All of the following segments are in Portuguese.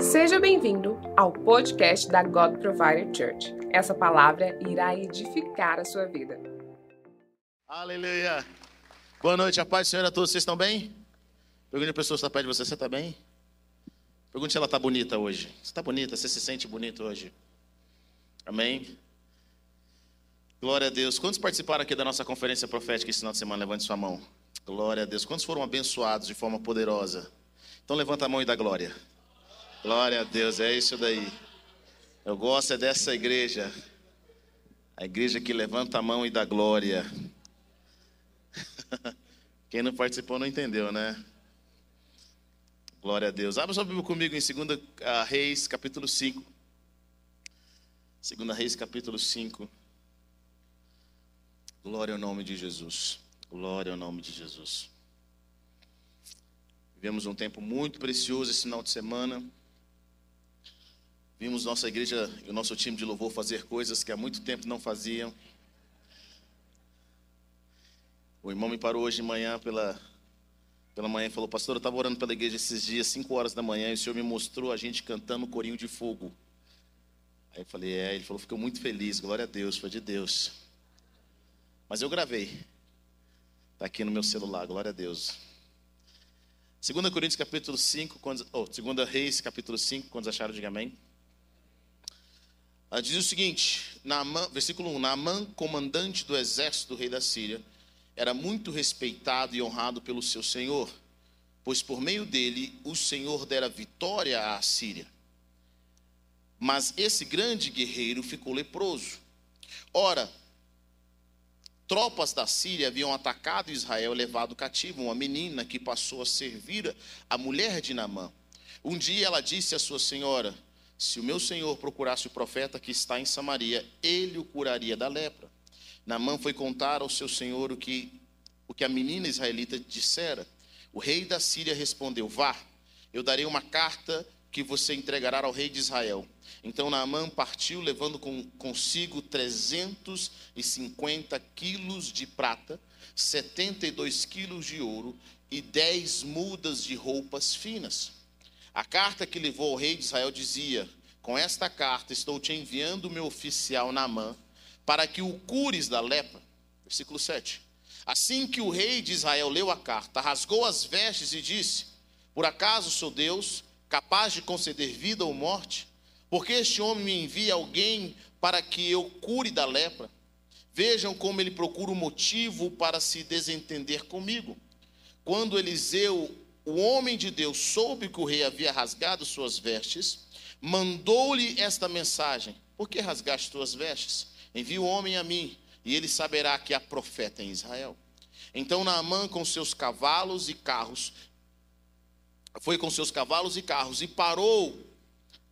Seja bem-vindo ao podcast da God Provider Church. Essa palavra irá edificar a sua vida. Aleluia. Boa noite, a paz do Senhor a todos. Vocês estão bem? Pergunte a pessoa que está perto de você, você está bem? Pergunte se ela está bonita hoje. Você está bonita? Você se sente bonito hoje? Amém? Glória a Deus. Quantos participaram aqui da nossa conferência profética esse final de semana? Levante sua mão. Glória a Deus. Quantos foram abençoados de forma poderosa? Então levanta a mão e dá glória. Glória a Deus, é isso daí. Eu gosto é dessa igreja. A igreja que levanta a mão e dá glória. Quem não participou não entendeu, né? Glória a Deus. Abra sua Bíblia comigo em 2 ah, Reis, capítulo 5. 2 Reis, capítulo 5. Glória ao nome de Jesus. Glória ao nome de Jesus. Vivemos um tempo muito precioso esse final de semana. Vimos nossa igreja e o nosso time de louvor fazer coisas que há muito tempo não faziam. O irmão me parou hoje de manhã pela, pela manhã e falou: Pastor, eu estava orando pela igreja esses dias, 5 horas da manhã, e o Senhor me mostrou a gente cantando corinho de fogo. Aí eu falei: É, ele falou: Ficou muito feliz, glória a Deus, foi de Deus. Mas eu gravei, está aqui no meu celular, glória a Deus. 2 Coríntios capítulo 5, quando, oh, 2 Reis capítulo 5, quando acharam, diga amém. Ela diz o seguinte, Naamã, versículo 1: Naamã, comandante do exército do rei da Síria, era muito respeitado e honrado pelo seu senhor, pois por meio dele o Senhor dera vitória à Síria. Mas esse grande guerreiro ficou leproso. Ora, tropas da Síria haviam atacado Israel levado cativo uma menina que passou a servir a mulher de Naamã. Um dia ela disse à sua senhora: se o meu senhor procurasse o profeta que está em Samaria, ele o curaria da lepra. Naamã foi contar ao seu senhor o que, o que a menina israelita dissera. O rei da Síria respondeu: Vá, eu darei uma carta que você entregará ao rei de Israel. Então Naamã partiu, levando com, consigo 350 quilos de prata, 72 quilos de ouro e 10 mudas de roupas finas. A carta que levou ao rei de Israel dizia: Com esta carta estou te enviando o meu oficial Naamã, para que o cures da lepra. Versículo 7. Assim que o rei de Israel leu a carta, rasgou as vestes e disse: Por acaso sou Deus, capaz de conceder vida ou morte? Porque este homem me envia alguém para que eu cure da lepra? Vejam como ele procura um motivo para se desentender comigo. Quando Eliseu o homem de Deus soube que o rei havia rasgado suas vestes, mandou-lhe esta mensagem: Por que rasgaste tuas vestes? Envia o homem a mim, e ele saberá que há profeta em Israel. Então Naamã, com seus cavalos e carros, foi com seus cavalos e carros e parou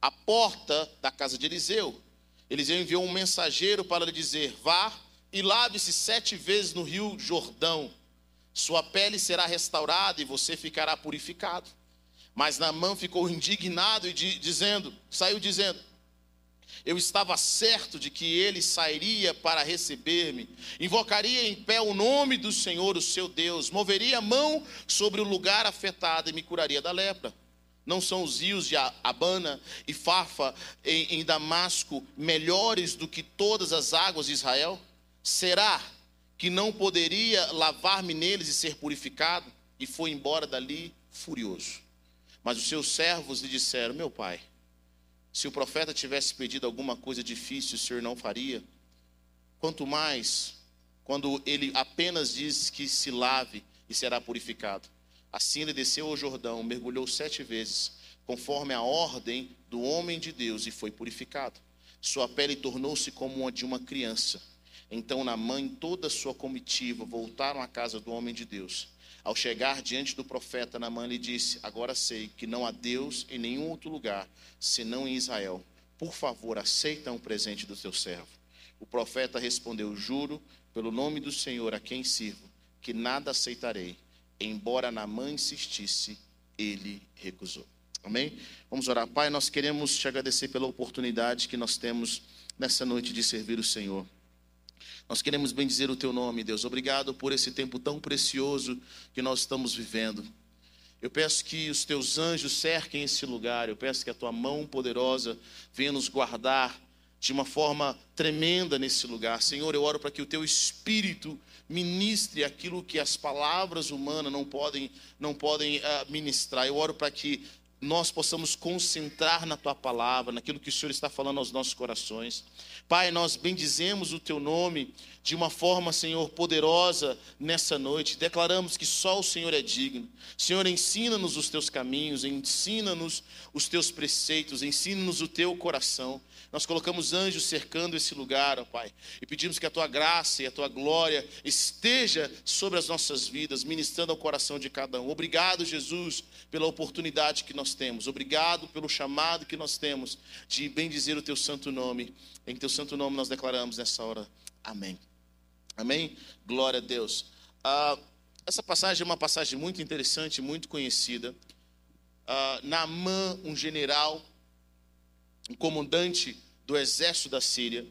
à porta da casa de Eliseu. Eliseu enviou um mensageiro para lhe dizer: Vá e lave-se sete vezes no rio Jordão sua pele será restaurada e você ficará purificado. Mas Naamã ficou indignado e dizendo, saiu dizendo: Eu estava certo de que ele sairia para receber-me, invocaria em pé o nome do Senhor, o seu Deus, moveria a mão sobre o lugar afetado e me curaria da lepra. Não são os rios de Abana e Fafa em, em Damasco melhores do que todas as águas de Israel? Será que não poderia lavar-me neles e ser purificado, e foi embora dali furioso. Mas os seus servos lhe disseram: Meu pai, se o profeta tivesse pedido alguma coisa difícil, o senhor não faria? Quanto mais quando ele apenas diz que se lave e será purificado. Assim ele desceu ao Jordão, mergulhou sete vezes, conforme a ordem do homem de Deus, e foi purificado. Sua pele tornou-se como a de uma criança então Naamã e toda a sua comitiva voltaram à casa do homem de Deus. Ao chegar diante do profeta, Naamã lhe disse: Agora sei que não há Deus em nenhum outro lugar, senão em Israel. Por favor, aceita um presente do teu servo. O profeta respondeu: Juro pelo nome do Senhor a quem sirvo, que nada aceitarei. Embora Naamã insistisse, ele recusou. Amém? Vamos orar. Pai, nós queremos te agradecer pela oportunidade que nós temos nessa noite de servir o Senhor. Nós queremos bendizer o teu nome, Deus. Obrigado por esse tempo tão precioso que nós estamos vivendo. Eu peço que os teus anjos cerquem esse lugar. Eu peço que a tua mão poderosa venha nos guardar de uma forma tremenda nesse lugar. Senhor, eu oro para que o teu espírito ministre aquilo que as palavras humanas não podem não podem uh, ministrar. Eu oro para que nós possamos concentrar na tua palavra, naquilo que o Senhor está falando aos nossos corações. Pai, nós bendizemos o teu nome de uma forma, Senhor, poderosa nessa noite. Declaramos que só o Senhor é digno. Senhor, ensina-nos os teus caminhos, ensina-nos os teus preceitos, ensina-nos o teu coração. Nós colocamos anjos cercando esse lugar, ó Pai, e pedimos que a tua graça e a tua glória esteja sobre as nossas vidas, ministrando ao coração de cada um. Obrigado, Jesus, pela oportunidade que nós temos. Obrigado pelo chamado que nós temos de bendizer o teu santo nome. Em teu santo nome nós declaramos nessa hora. Amém. Amém? Glória a Deus. Ah, essa passagem é uma passagem muito interessante, muito conhecida. Ah, Naamã, um general um comandante do exército da Síria,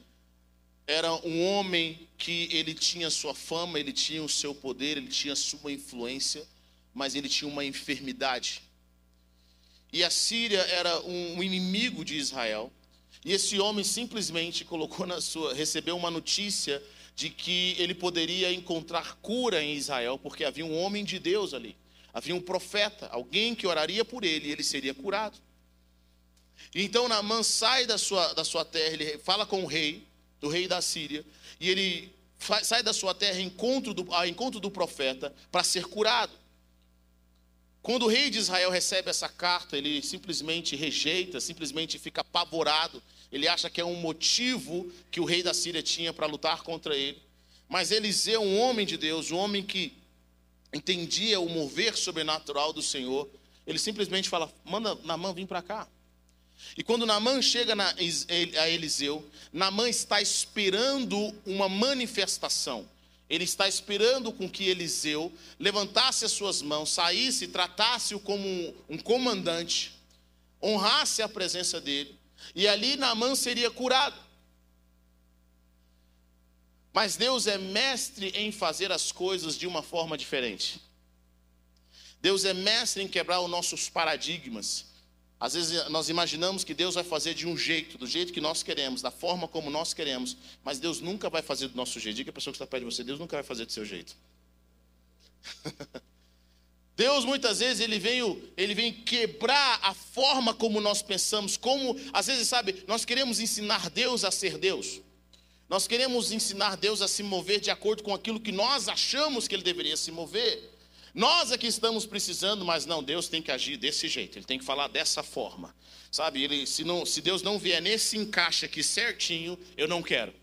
era um homem que ele tinha sua fama, ele tinha o seu poder, ele tinha sua influência, mas ele tinha uma enfermidade. E a Síria era um inimigo de Israel. E esse homem simplesmente colocou na sua, recebeu uma notícia de que ele poderia encontrar cura em Israel, porque havia um homem de Deus ali. Havia um profeta, alguém que oraria por ele e ele seria curado. Então Naamã sai da sua, da sua terra, ele fala com o rei, do rei da Síria, e ele sai da sua terra encontro do, ao encontro do profeta para ser curado. Quando o rei de Israel recebe essa carta, ele simplesmente rejeita, simplesmente fica apavorado. Ele acha que é um motivo que o rei da Síria tinha para lutar contra ele. Mas Eliseu, um homem de Deus, um homem que entendia o mover sobrenatural do Senhor, ele simplesmente fala: manda Naamã vir para cá. E quando Naamã chega na, a Eliseu, Naamã está esperando uma manifestação. Ele está esperando com que Eliseu levantasse as suas mãos, saísse, tratasse-o como um, comandante, honrasse a presença dele, e ali Naamã seria curado. Mas Deus é mestre em fazer as coisas de uma forma diferente. Deus é mestre em quebrar os nossos paradigmas. Às vezes nós imaginamos que Deus vai fazer de um jeito, do jeito que nós queremos, da forma como nós queremos, mas Deus nunca vai fazer do nosso jeito. Diga a pessoa que está perto de você, Deus nunca vai fazer do seu jeito. Deus muitas vezes ele vem, ele vem quebrar a forma como nós pensamos, como às vezes sabe, nós queremos ensinar Deus a ser Deus. Nós queremos ensinar Deus a se mover de acordo com aquilo que nós achamos que ele deveria se mover. Nós aqui estamos precisando, mas não, Deus tem que agir desse jeito, ele tem que falar dessa forma. Sabe, ele, se, não, se Deus não vier nesse encaixe aqui certinho, eu não quero.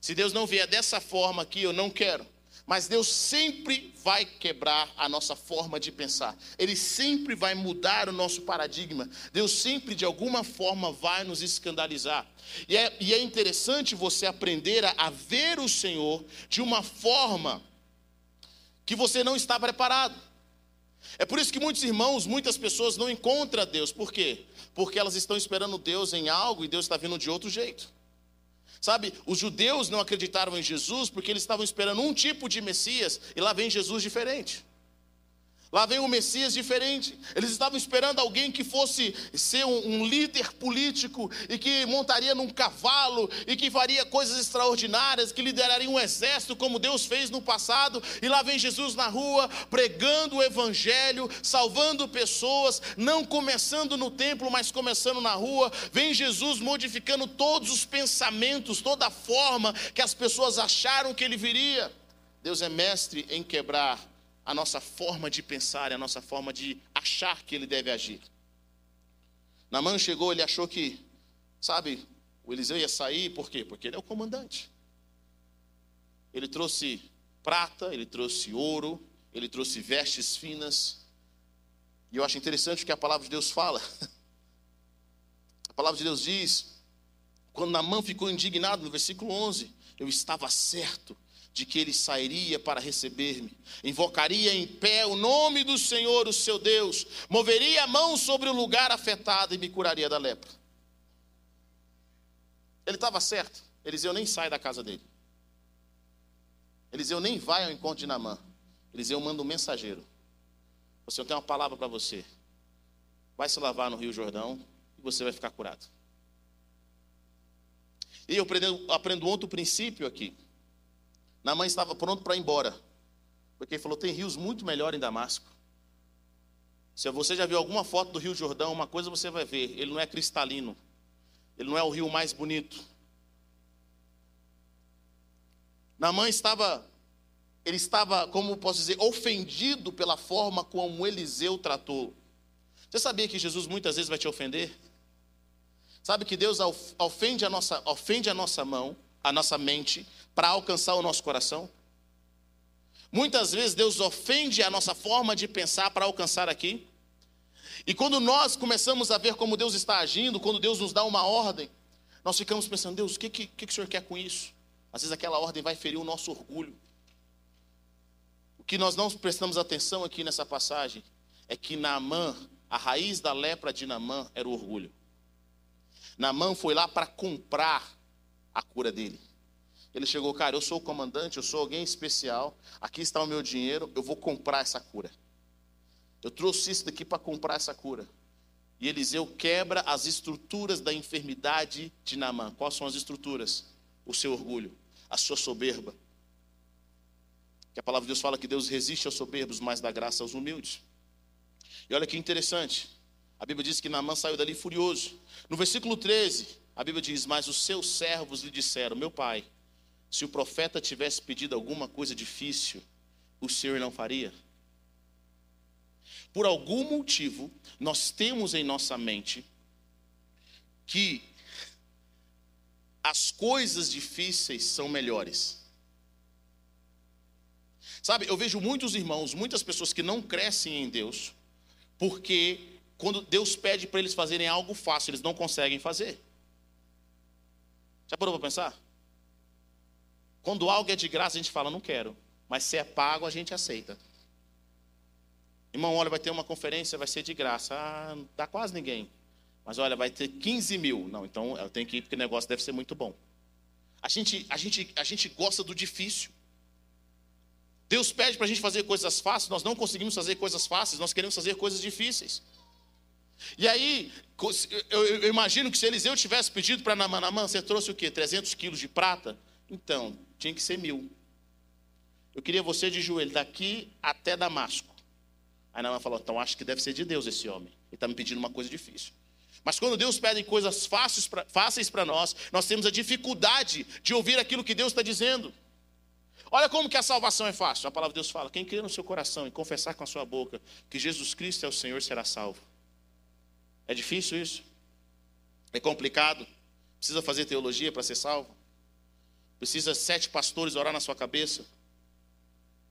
Se Deus não vier dessa forma aqui, eu não quero. Mas Deus sempre vai quebrar a nossa forma de pensar. Ele sempre vai mudar o nosso paradigma. Deus sempre, de alguma forma, vai nos escandalizar. E é, e é interessante você aprender a, a ver o Senhor de uma forma que você não está preparado. É por isso que muitos irmãos, muitas pessoas não encontram Deus. Por quê? Porque elas estão esperando Deus em algo e Deus está vindo de outro jeito. Sabe, os judeus não acreditaram em Jesus porque eles estavam esperando um tipo de Messias e lá vem Jesus diferente. Lá vem um Messias diferente. Eles estavam esperando alguém que fosse ser um, um, líder político e que montaria num cavalo e que faria coisas extraordinárias, que lideraria um exército como Deus fez no passado. E lá vem Jesus na rua pregando o evangelho, salvando pessoas, não começando no templo, mas começando na rua. Vem Jesus modificando todos os pensamentos, toda a forma que as pessoas acharam que ele viria. Deus é mestre em quebrar a nossa forma de pensar, a nossa forma de achar que ele deve agir. Namã chegou, ele achou que, sabe, o Eliseu ia sair, por quê? Porque ele é o comandante. Ele trouxe prata, ele trouxe ouro, ele trouxe vestes finas. E eu acho interessante o que a palavra de Deus fala. A palavra de Deus diz, quando Namã ficou indignado, no versículo 11, eu estava certo de que ele sairia para receber-me, invocaria em pé o nome do Senhor, o seu Deus, moveria a mão sobre o lugar afetado e me curaria da lepra. Ele estava certo. Eliseu nem sai da casa dele. Eliseu nem vai ao encontro de Namã. Eliseu manda um mensageiro. Você tem uma palavra para você. Vai se lavar no Rio Jordão e você vai ficar curado. E eu aprendo, aprendo outro princípio aqui. Namã estava pronto para ir embora. Porque ele falou: tem rios muito melhores em Damasco. Se você já viu alguma foto do Rio Jordão, uma coisa você vai ver: ele não é cristalino. Ele não é o rio mais bonito. Namã estava, ele estava, como posso dizer, ofendido pela forma como Eliseu tratou. Você sabia que Jesus muitas vezes vai te ofender? Sabe que Deus ofende a nossa, ofende a nossa mão, a nossa mente, para alcançar o nosso coração? Muitas vezes Deus ofende a nossa forma de pensar para alcançar aqui. E quando nós começamos a ver como Deus está agindo, quando Deus nos dá uma ordem, nós ficamos pensando, Deus, o que, que, que o Senhor quer com isso? Às vezes aquela ordem vai ferir o nosso orgulho. O que nós não prestamos atenção aqui nessa passagem é que Naamã, a raiz da lepra de Naamã era o orgulho. Naamã foi lá para comprar a cura dele. Ele chegou, cara, eu sou o comandante, eu sou alguém especial, aqui está o meu dinheiro, eu vou comprar essa cura. Eu trouxe isso daqui para comprar essa cura. E Eliseu quebra as estruturas da enfermidade de Naamã. Quais são as estruturas? O seu orgulho, a sua soberba. Que a palavra de Deus fala que Deus resiste aos soberbos, mas dá graça aos humildes. E olha que interessante. A Bíblia diz que Naamã saiu dali furioso. No versículo 13, a Bíblia diz: Mas os seus servos lhe disseram: Meu pai, se o profeta tivesse pedido alguma coisa difícil, o Senhor não faria? Por algum motivo, nós temos em nossa mente que as coisas difíceis são melhores. Sabe, eu vejo muitos irmãos, muitas pessoas que não crescem em Deus, porque quando Deus pede para eles fazerem algo fácil, eles não conseguem fazer. Já parou para pensar? Quando algo é de graça, a gente fala, não quero. Mas se é pago, a gente aceita. Irmão, olha, vai ter uma conferência, vai ser de graça. Ah, não dá quase ninguém. Mas olha, vai ter 15 mil. Não, então eu tenho que ir porque o negócio deve ser muito bom. A gente, a gente, a gente gosta do difícil. Deus pede para a gente fazer coisas fáceis, nós não conseguimos fazer coisas fáceis, nós queremos fazer coisas difíceis. E aí, eu, imagino que se Eliseu tivesse pedido para Namã, Namã, você trouxe o quê? 300 quilos de prata? Então, tinha que ser mil. Eu queria você de joelho, daqui até Damasco. Aí Namã falou, então acho que deve ser de Deus esse homem. Ele está me pedindo uma coisa difícil. Mas quando Deus pede coisas fáceis para nós, nós temos a dificuldade de ouvir aquilo que Deus está dizendo. Olha como que a salvação é fácil. A palavra de Deus fala: quem crê no seu coração e confessar com a sua boca que Jesus Cristo é o Senhor será salvo. É difícil isso? É complicado? Precisa fazer teologia para ser salvo? Precisa sete pastores orar na sua cabeça?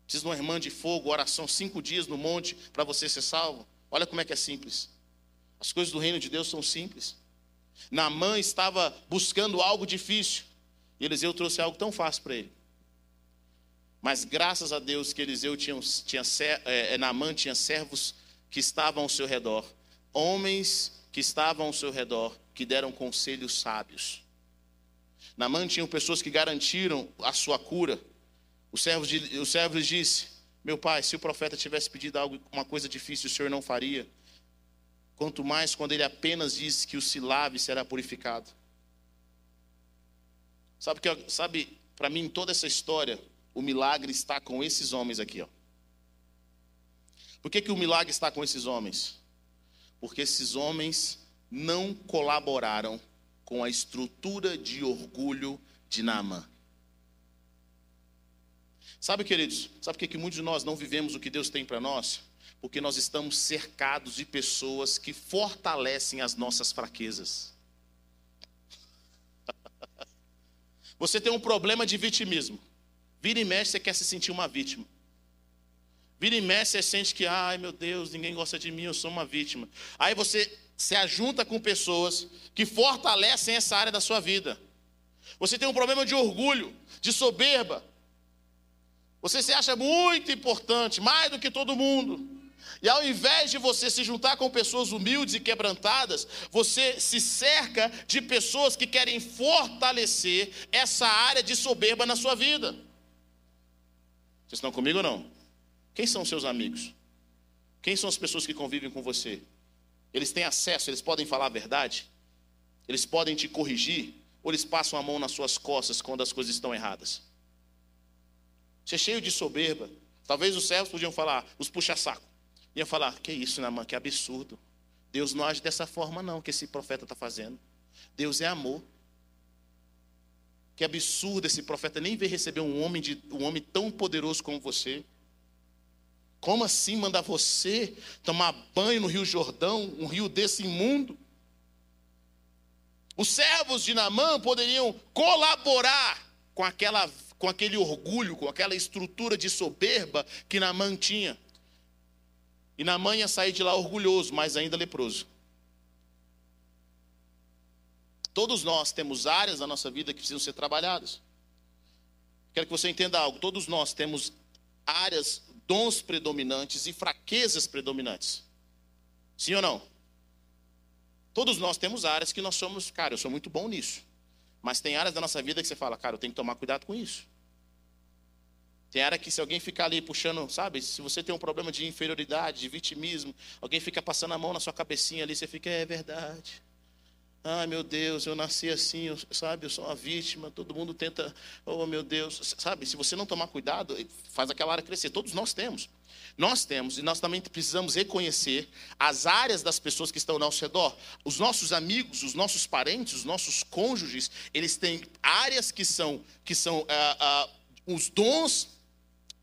Precisa de uma irmã de fogo, oração cinco dias no monte para você ser salvo? Olha como é que é simples. As coisas do reino de Deus são simples. Naamã estava buscando algo difícil. E Eliseu trouxe algo tão fácil para ele. Mas graças a Deus que Eliseu tinha, tinha é, Naamã tinha servos que estavam ao seu redor homens que estavam ao seu redor, que deram conselhos sábios. Namã tinha pessoas que garantiram a sua cura. O servo, de, o servo lhe disse: Meu pai, se o profeta tivesse pedido algo, uma coisa difícil, o senhor não faria. Quanto mais quando ele apenas disse que o se lave será purificado. Sabe que sabe, para mim, toda essa história, o milagre está com esses homens aqui, ó. Por que, que o milagre está com esses homens? Porque esses homens não colaboraram com a estrutura de orgulho de Naamã. Sabe, queridos, sabe por que muitos de nós não vivemos o que Deus tem para nós? Porque nós estamos cercados de pessoas que fortalecem as nossas fraquezas. Você tem um problema de vitimismo. Vira e mexe, você quer se sentir uma vítima. Vira e mexe, você sente que, ai meu Deus, ninguém gosta de mim, eu sou uma vítima. Aí você se ajunta com pessoas que fortalecem essa área da sua vida. Você tem um problema de orgulho, de soberba. Você se acha muito importante, mais do que todo mundo. E ao invés de você se juntar com pessoas humildes e quebrantadas, você se cerca de pessoas que querem fortalecer essa área de soberba na sua vida. Vocês estão comigo ou não? Quem são seus amigos? Quem são as pessoas que convivem com você? Eles têm acesso, eles podem falar a verdade? Eles podem te corrigir? Ou eles passam a mão nas suas costas quando as coisas estão erradas? Você é cheio de soberba. Talvez os servos podiam falar, os puxa-saco. Iam falar, que isso, Namã, que absurdo. Deus não age dessa forma, não, que esse profeta está fazendo. Deus é amor. Que absurdo esse profeta nem veio receber um homem, de, um homem tão poderoso como você. Como assim mandar você tomar banho no Rio Jordão, um rio desse imundo? Os servos de Namã poderiam colaborar com, aquela, com aquele orgulho, com aquela estrutura de soberba que Namã tinha. E Namã ia sair de lá orgulhoso, mas ainda leproso. Todos nós temos áreas da nossa vida que precisam ser trabalhadas. Quero que você entenda algo. Todos nós temos áreas, dons predominantes e fraquezas predominantes. Sim ou não? Todos nós temos áreas que nós somos, cara, eu sou muito bom nisso. Mas tem áreas da nossa vida que você fala, cara, eu tenho que tomar cuidado com isso. Tem área que se alguém ficar ali puxando, sabe? Se você tem um problema de inferioridade, de vitimismo, alguém fica passando a mão na sua cabecinha ali, você fica, é verdade. Ai meu Deus, eu nasci assim, sabe? Eu sou uma vítima. Todo mundo tenta, oh meu Deus, sabe? Se você não tomar cuidado, faz aquela área crescer. Todos nós temos. Nós temos, e nós também precisamos reconhecer as áreas das pessoas que estão ao nosso redor. Os nossos amigos, os nossos parentes, os nossos cônjuges, eles têm áreas que são, que são ah, ah, os dons,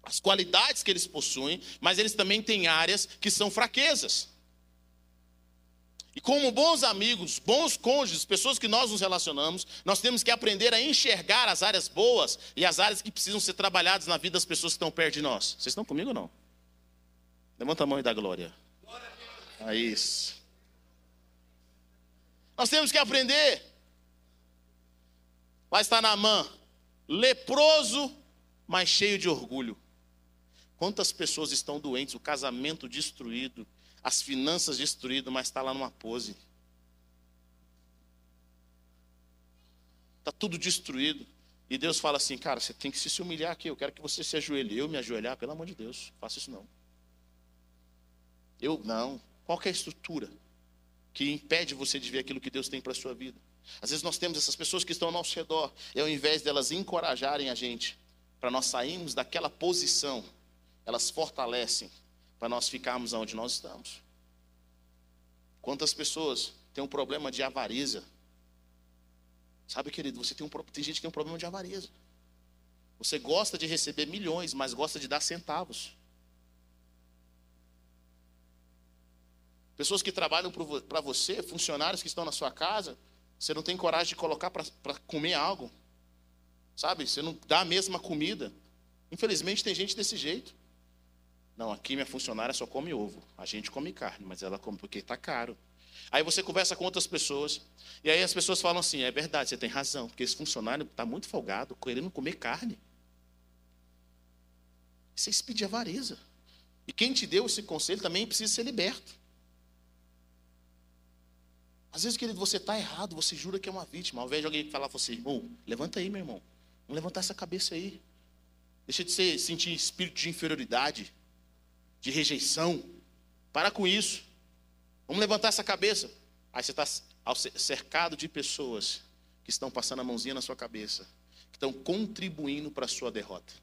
as qualidades que eles possuem, mas eles também têm áreas que são fraquezas. E como bons amigos, bons cônjuges, pessoas que nós nos relacionamos, nós temos que aprender a enxergar as áreas boas e as áreas que precisam ser trabalhadas na vida das pessoas que estão perto de nós. Vocês estão comigo ou não? Levanta a mão e dá glória. É isso. Nós temos que aprender. Lá está Naamã, leproso, mas cheio de orgulho. Quantas pessoas estão doentes, o casamento destruído, as finanças destruídas, mas está lá numa pose. Está tudo destruído. E Deus fala assim, cara, você tem que se humilhar aqui. Eu quero que você se ajoelhe. Eu me ajoelhar, pelo amor de Deus, faça isso não. Eu não. Qual é a estrutura que impede você de ver aquilo que Deus tem para a sua vida? Às vezes nós temos essas pessoas que estão ao nosso redor, e ao invés delas encorajarem a gente, para nós sairmos daquela posição, elas fortalecem para nós ficarmos onde nós estamos. Quantas pessoas têm um problema de avareza? Sabe, querido, você tem, um, tem gente que tem um problema de avareza. Você gosta de receber milhões, mas gosta de dar centavos. Pessoas que trabalham para você, funcionários que estão na sua casa, você não tem coragem de colocar para comer algo. Sabe? Você não dá a mesma comida. Infelizmente tem gente desse jeito. Não, aqui minha funcionária só come ovo. A gente come carne, mas ela come porque está caro. Aí você conversa com outras pessoas, e aí as pessoas falam assim: é verdade, você tem razão, porque esse funcionário está muito folgado, querendo comer carne. Isso é de avareza. E quem te deu esse conselho também precisa ser liberto. Às vezes, querido, você está errado, você jura que é uma vítima. Ao invés de alguém falar para você, irmão, levanta aí, meu irmão. Vamos levantar essa cabeça aí. Deixa de ser, sentir espírito de inferioridade de rejeição. Para com isso. Vamos levantar essa cabeça. Aí você está cercado de pessoas que estão passando a mãozinha na sua cabeça, que estão contribuindo para a sua derrota.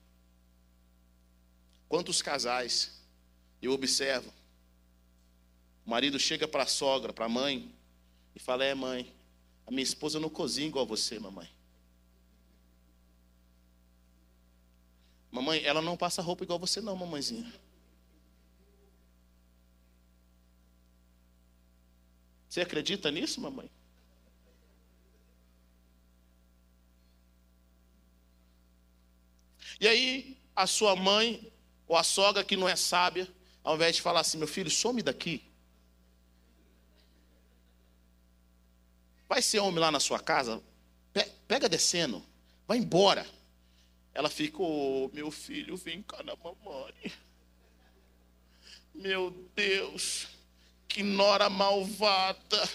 Quantos casais eu observo, o marido chega para a sogra, para a mãe, e fala: É, mãe, a minha esposa não cozinha igual você, mamãe. Mamãe, ela não passa roupa igual você, não, mamãezinha. Você acredita nisso, mamãe? E aí, a sua mãe, ou a sogra que não é sábia, ao invés de falar assim, meu filho, some daqui. Vai ser homem lá na sua casa, pega descendo, vai embora. Ela fica, oh, meu filho, vem cá na mamãe. Meu Deus. Que nora malvada.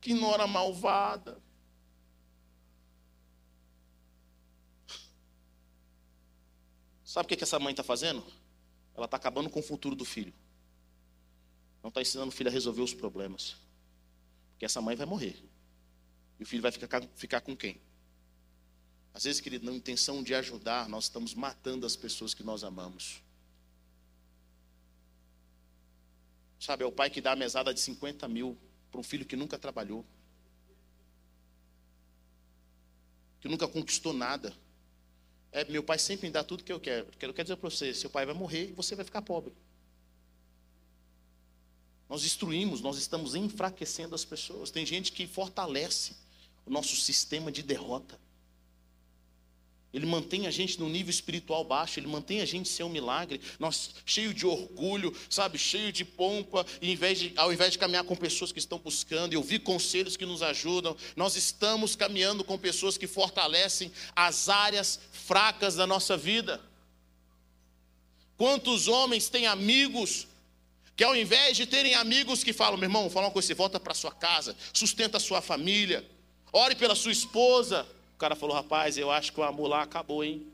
Que nora malvada. Sabe o que, que essa mãe está fazendo? Ela está acabando com o futuro do filho. Não está ensinando o filho a resolver os problemas. Porque essa mãe vai morrer. E o filho vai ficar, ficar com quem? Às vezes, querido, na intenção de ajudar, nós estamos matando as pessoas que nós amamos. Sabe, é o pai que dá a mesada de 50 mil para um filho que nunca trabalhou, que nunca conquistou nada. É, meu pai sempre me dá tudo que eu quero. Quero, quero dizer para você: seu pai vai morrer e você vai ficar pobre. Nós destruímos, nós estamos enfraquecendo as pessoas. Tem gente que fortalece o nosso sistema de derrota. Ele mantém a gente no nível espiritual baixo, ele mantém a gente sem um milagre, nós cheio de orgulho, sabe, cheio de pompa, e invés de, ao invés de caminhar com pessoas que estão buscando e ouvir conselhos que nos ajudam, nós estamos caminhando com pessoas que fortalecem as áreas fracas da nossa vida. Quantos homens têm amigos que ao invés de terem amigos que falam, meu irmão, fala uma coisa, você volta para sua casa, sustenta a sua família, ore pela sua esposa, o cara falou: rapaz, eu acho que o amor lá acabou, hein?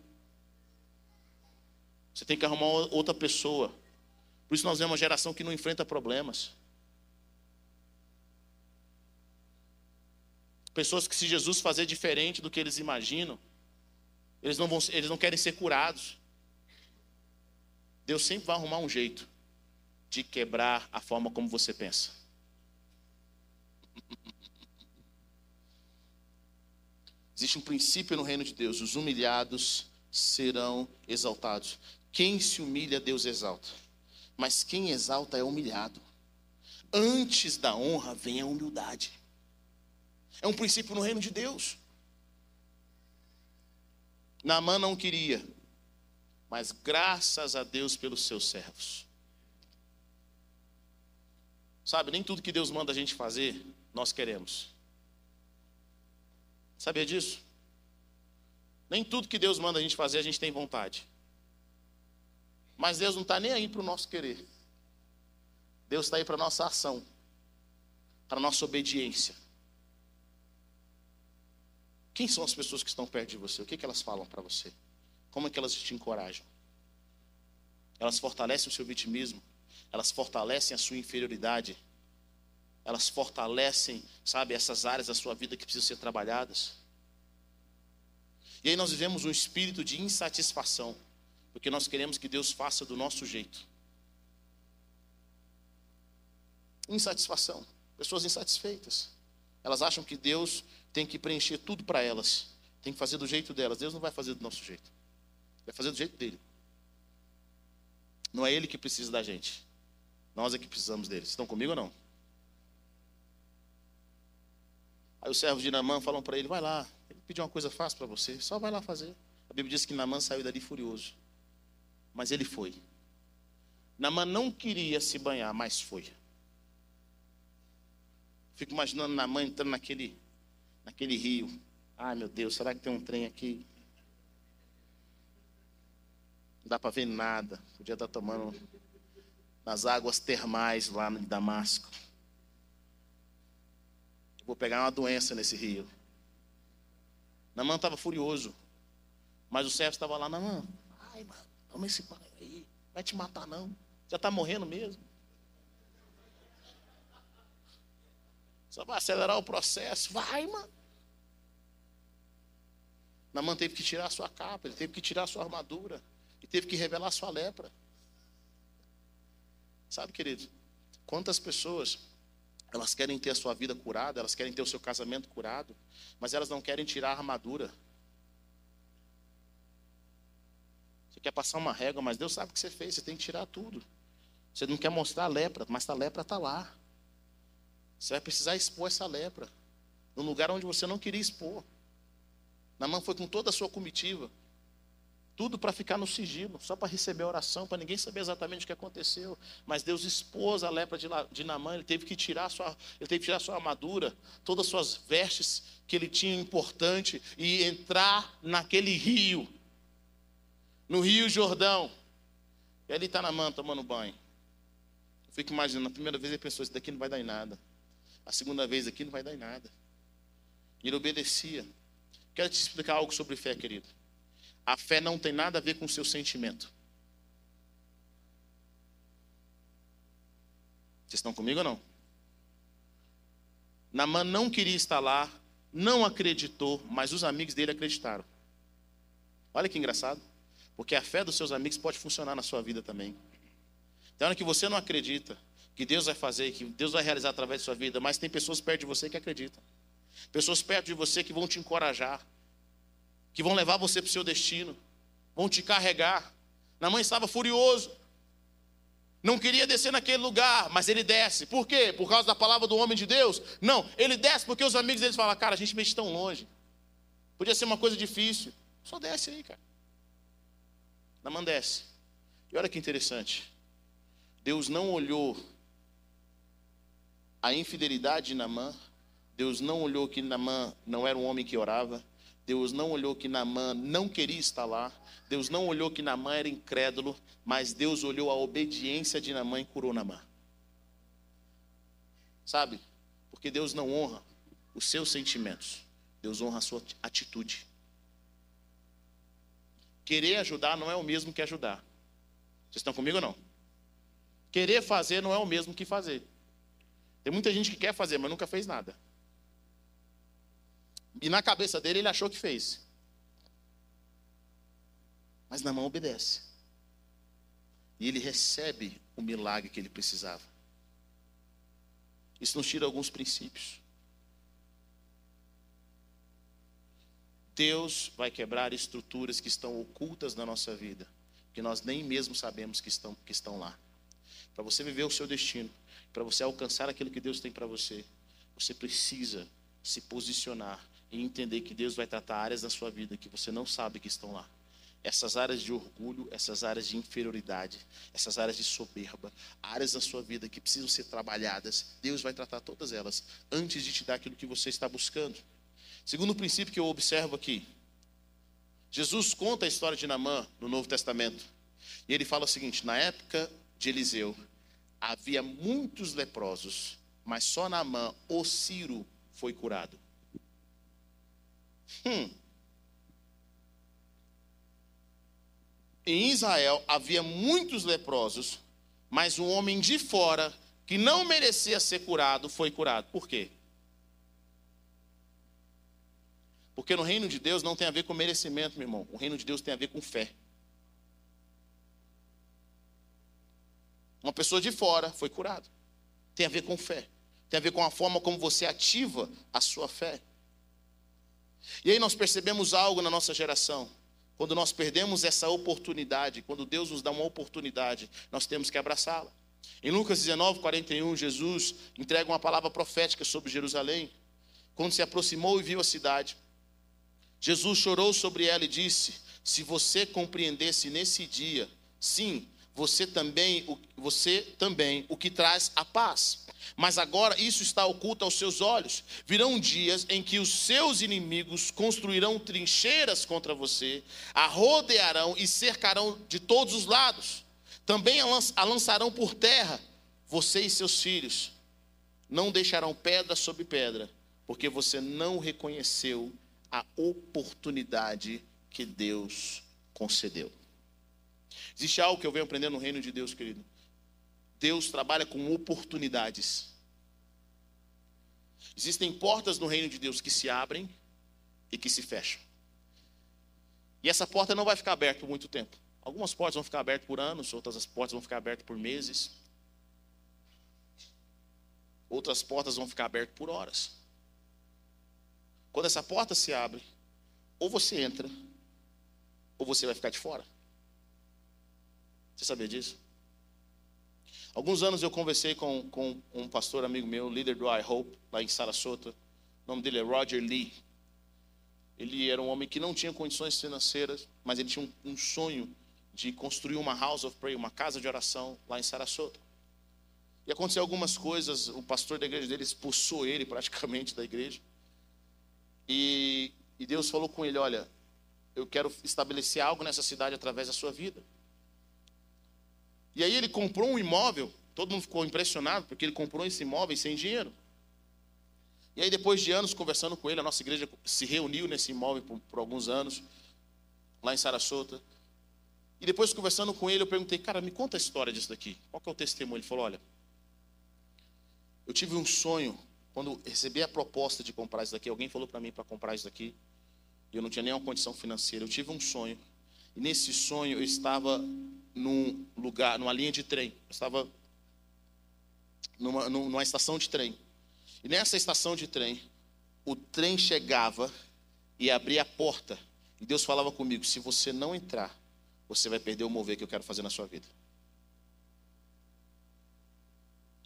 Você tem que arrumar outra pessoa. Por isso nós vemos uma geração que não enfrenta problemas. Pessoas que se Jesus fazer diferente do que eles imaginam, eles não, vão, eles não querem ser curados. Deus sempre vai arrumar um jeito de quebrar a forma como você pensa. Existe um princípio no reino de Deus: os humilhados serão exaltados. Quem se humilha, Deus exalta. Mas quem exalta é humilhado. Antes da honra vem a humildade. É um princípio no reino de Deus. Naamã não queria, mas graças a Deus pelos seus servos. Sabe, nem tudo que Deus manda a gente fazer, nós queremos. Sabia disso? Nem tudo que Deus manda a gente fazer a gente tem vontade. Mas Deus não está nem aí para o nosso querer. Deus está aí para a nossa ação, para a nossa obediência. Quem são as pessoas que estão perto de você? O que, que elas falam para você? Como é que elas te encorajam? Elas fortalecem o seu vitimismo, elas fortalecem a sua inferioridade elas fortalecem, sabe, essas áreas da sua vida que precisam ser trabalhadas. E aí nós vivemos um espírito de insatisfação, porque nós queremos que Deus faça do nosso jeito. Insatisfação, pessoas insatisfeitas. Elas acham que Deus tem que preencher tudo para elas, tem que fazer do jeito delas. Deus não vai fazer do nosso jeito, vai fazer do jeito dele. Não é Ele que precisa da gente, nós é que precisamos dele. Estão comigo ou não? Aí os servos de Namã falam para ele: vai lá, ele pediu uma coisa fácil para você, só vai lá fazer. A Bíblia diz que Namã saiu dali furioso, mas ele foi. Namã não queria se banhar, mas foi. Fico imaginando Namã entrando naquele, naquele rio. Ai meu Deus, será que tem um trem aqui? Não dá para ver nada. Podia estar tomando nas águas termais lá em Damasco. Vou pegar uma doença nesse rio. Namã estava furioso. Mas o servo estava lá, Namã, ai, mano, toma esse banho aí. Vai te matar, não. Já está morrendo mesmo. Só vai acelerar o processo. Vai, mano. Namã teve que tirar a sua capa, ele teve que tirar a sua armadura. E teve que revelar a sua lepra. Sabe, querido? Quantas pessoas elas querem ter a sua vida curada, elas querem ter o seu casamento curado, mas elas não querem tirar a armadura. Você quer passar uma régua, mas Deus sabe o que você fez, você tem que tirar tudo. Você não quer mostrar a lepra, mas a lepra está lá. Você vai precisar expor essa lepra, no lugar onde você não queria expor. Namã foi com toda a sua comitiva. Tudo para ficar no sigilo, só para receber a oração, para ninguém saber exatamente o que aconteceu. Mas Deus expôs a lepra de, de Namã, ele teve que tirar sua, ele teve que tirar sua armadura, todas as suas vestes que ele tinha importante e entrar naquele rio, no Rio Jordão. E ali está Namã tomando banho. Eu fico imaginando, a primeira vez ele pensou, isso daqui não vai dar em nada. A segunda vez aqui não vai dar em nada. E ele obedecia. Quero te explicar algo sobre fé, querido. A fé não tem nada a ver com o seu sentimento. Vocês estão comigo ou não? Namã não queria estar lá, não acreditou, mas os amigos dele acreditaram. Olha que engraçado. Porque a fé dos seus amigos pode funcionar na sua vida também. Tem hora que você não acredita que Deus vai fazer, que Deus vai realizar através da sua vida, mas tem pessoas perto de você que acreditam. Pessoas perto de você que vão te encorajar, que vão levar você para o seu destino, vão te carregar. Na mãe estava furioso, não queria descer naquele lugar, mas ele desce. Por quê? Por causa da palavra do homem de Deus? Não, ele desce porque os amigos deles falam, cara, a gente mexe tão longe. Podia ser uma coisa difícil. Só desce aí, cara. Namã desce. E olha que interessante. Deus não olhou a infidelidade de Namã. Deus não olhou que Namã não era um homem que orava. Deus não olhou que Namã não queria estar lá. Deus não olhou que Namã era incrédulo, mas Deus olhou a obediência de Namã e curou Namã. Sabe? Porque Deus não honra os seus sentimentos. Deus honra a sua atitude. Querer ajudar não é o mesmo que ajudar. Vocês estão comigo ou não? Querer fazer não é o mesmo que fazer. Tem muita gente que quer fazer, mas nunca fez nada. E na cabeça dele ele achou que fez. Mas na mão obedece. E ele recebe o milagre que ele precisava. Isso nos tira alguns princípios. Deus vai quebrar estruturas que estão ocultas na nossa vida, que nós nem mesmo sabemos que estão, que estão lá. Para você viver o seu destino, para você alcançar aquilo que Deus tem para você, você precisa se posicionar e entender que Deus vai tratar áreas da sua vida que você não sabe que estão lá. Essas áreas de orgulho, essas áreas de inferioridade, essas áreas de soberba, áreas da sua vida que precisam ser trabalhadas, Deus vai tratar todas elas antes de te dar aquilo que você está buscando. Segundo princípio que eu observo aqui, Jesus conta a história de Namã no Novo Testamento. E ele fala o seguinte: na época de Eliseu, havia muitos leprosos, mas só Namã, o Ciro, foi curado. Hum. Em Israel havia muitos leprosos, mas um homem de fora que não merecia ser curado foi curado. Por quê? Porque no reino de Deus não tem a ver com merecimento, meu irmão. O reino de Deus tem a ver com fé. Uma pessoa de fora foi curado. Tem a ver com fé. Tem a ver com a forma como você ativa a sua fé. E aí nós percebemos algo na nossa geração. Quando nós perdemos essa oportunidade, quando Deus nos dá uma oportunidade, nós temos que abraçá-la. Em Lucas 19, 41, Jesus entrega uma palavra profética sobre Jerusalém. Quando se aproximou e viu a cidade, Jesus chorou sobre ela e disse: Se você compreendesse nesse dia, sim, você também, você também o que traz a paz. Mas agora isso está oculto aos seus olhos. Virão dias em que os seus inimigos construirão trincheiras contra você, a rodearão e cercarão de todos os lados. Também a lançarão por terra, você e seus filhos. Não deixarão pedra sobre pedra, porque você não reconheceu a oportunidade que Deus concedeu. Existe algo que eu venho aprendendo no reino de Deus, querido. Deus trabalha com oportunidades. Existem portas no reino de Deus que se abrem e que se fecham. E essa porta não vai ficar aberta por muito tempo. Algumas portas vão ficar abertas por anos, outras as portas vão ficar abertas por meses. Outras portas vão ficar abertas por horas. Quando essa porta se abre, ou você entra, ou você vai ficar de fora. Você sabia disso? Alguns anos eu conversei com, com um pastor amigo meu, líder do I Hope, lá em Sarasota. O nome dele é Roger Lee. Ele era um homem que não tinha condições financeiras, mas ele tinha um, um sonho de construir uma house of prayer, uma casa de oração lá em Sarasota. E aconteceu algumas coisas, o pastor da igreja dele expulsou ele praticamente da igreja. E, e Deus falou com ele: Olha, eu quero estabelecer algo nessa cidade através da sua vida. E aí ele comprou um imóvel, todo mundo ficou impressionado, porque ele comprou esse imóvel sem dinheiro. E aí, depois de anos conversando com ele, a nossa igreja se reuniu nesse imóvel por, por alguns anos. lá em Sarasota. E depois, conversando com ele, eu perguntei, cara, me conta a história disso daqui. Qual que é o testemunho? Ele falou, olha, eu tive um sonho, quando recebi a proposta de comprar isso daqui, alguém falou para mim para comprar isso daqui, e eu não tinha nenhuma condição financeira. Eu tive um sonho, e nesse sonho eu estava num lugar, numa linha de trem. Eu estava numa, numa estação de trem. E nessa estação de trem, o trem chegava e abria a porta. E Deus falava comigo: se você não entrar, você vai perder o mover que eu quero fazer na sua vida.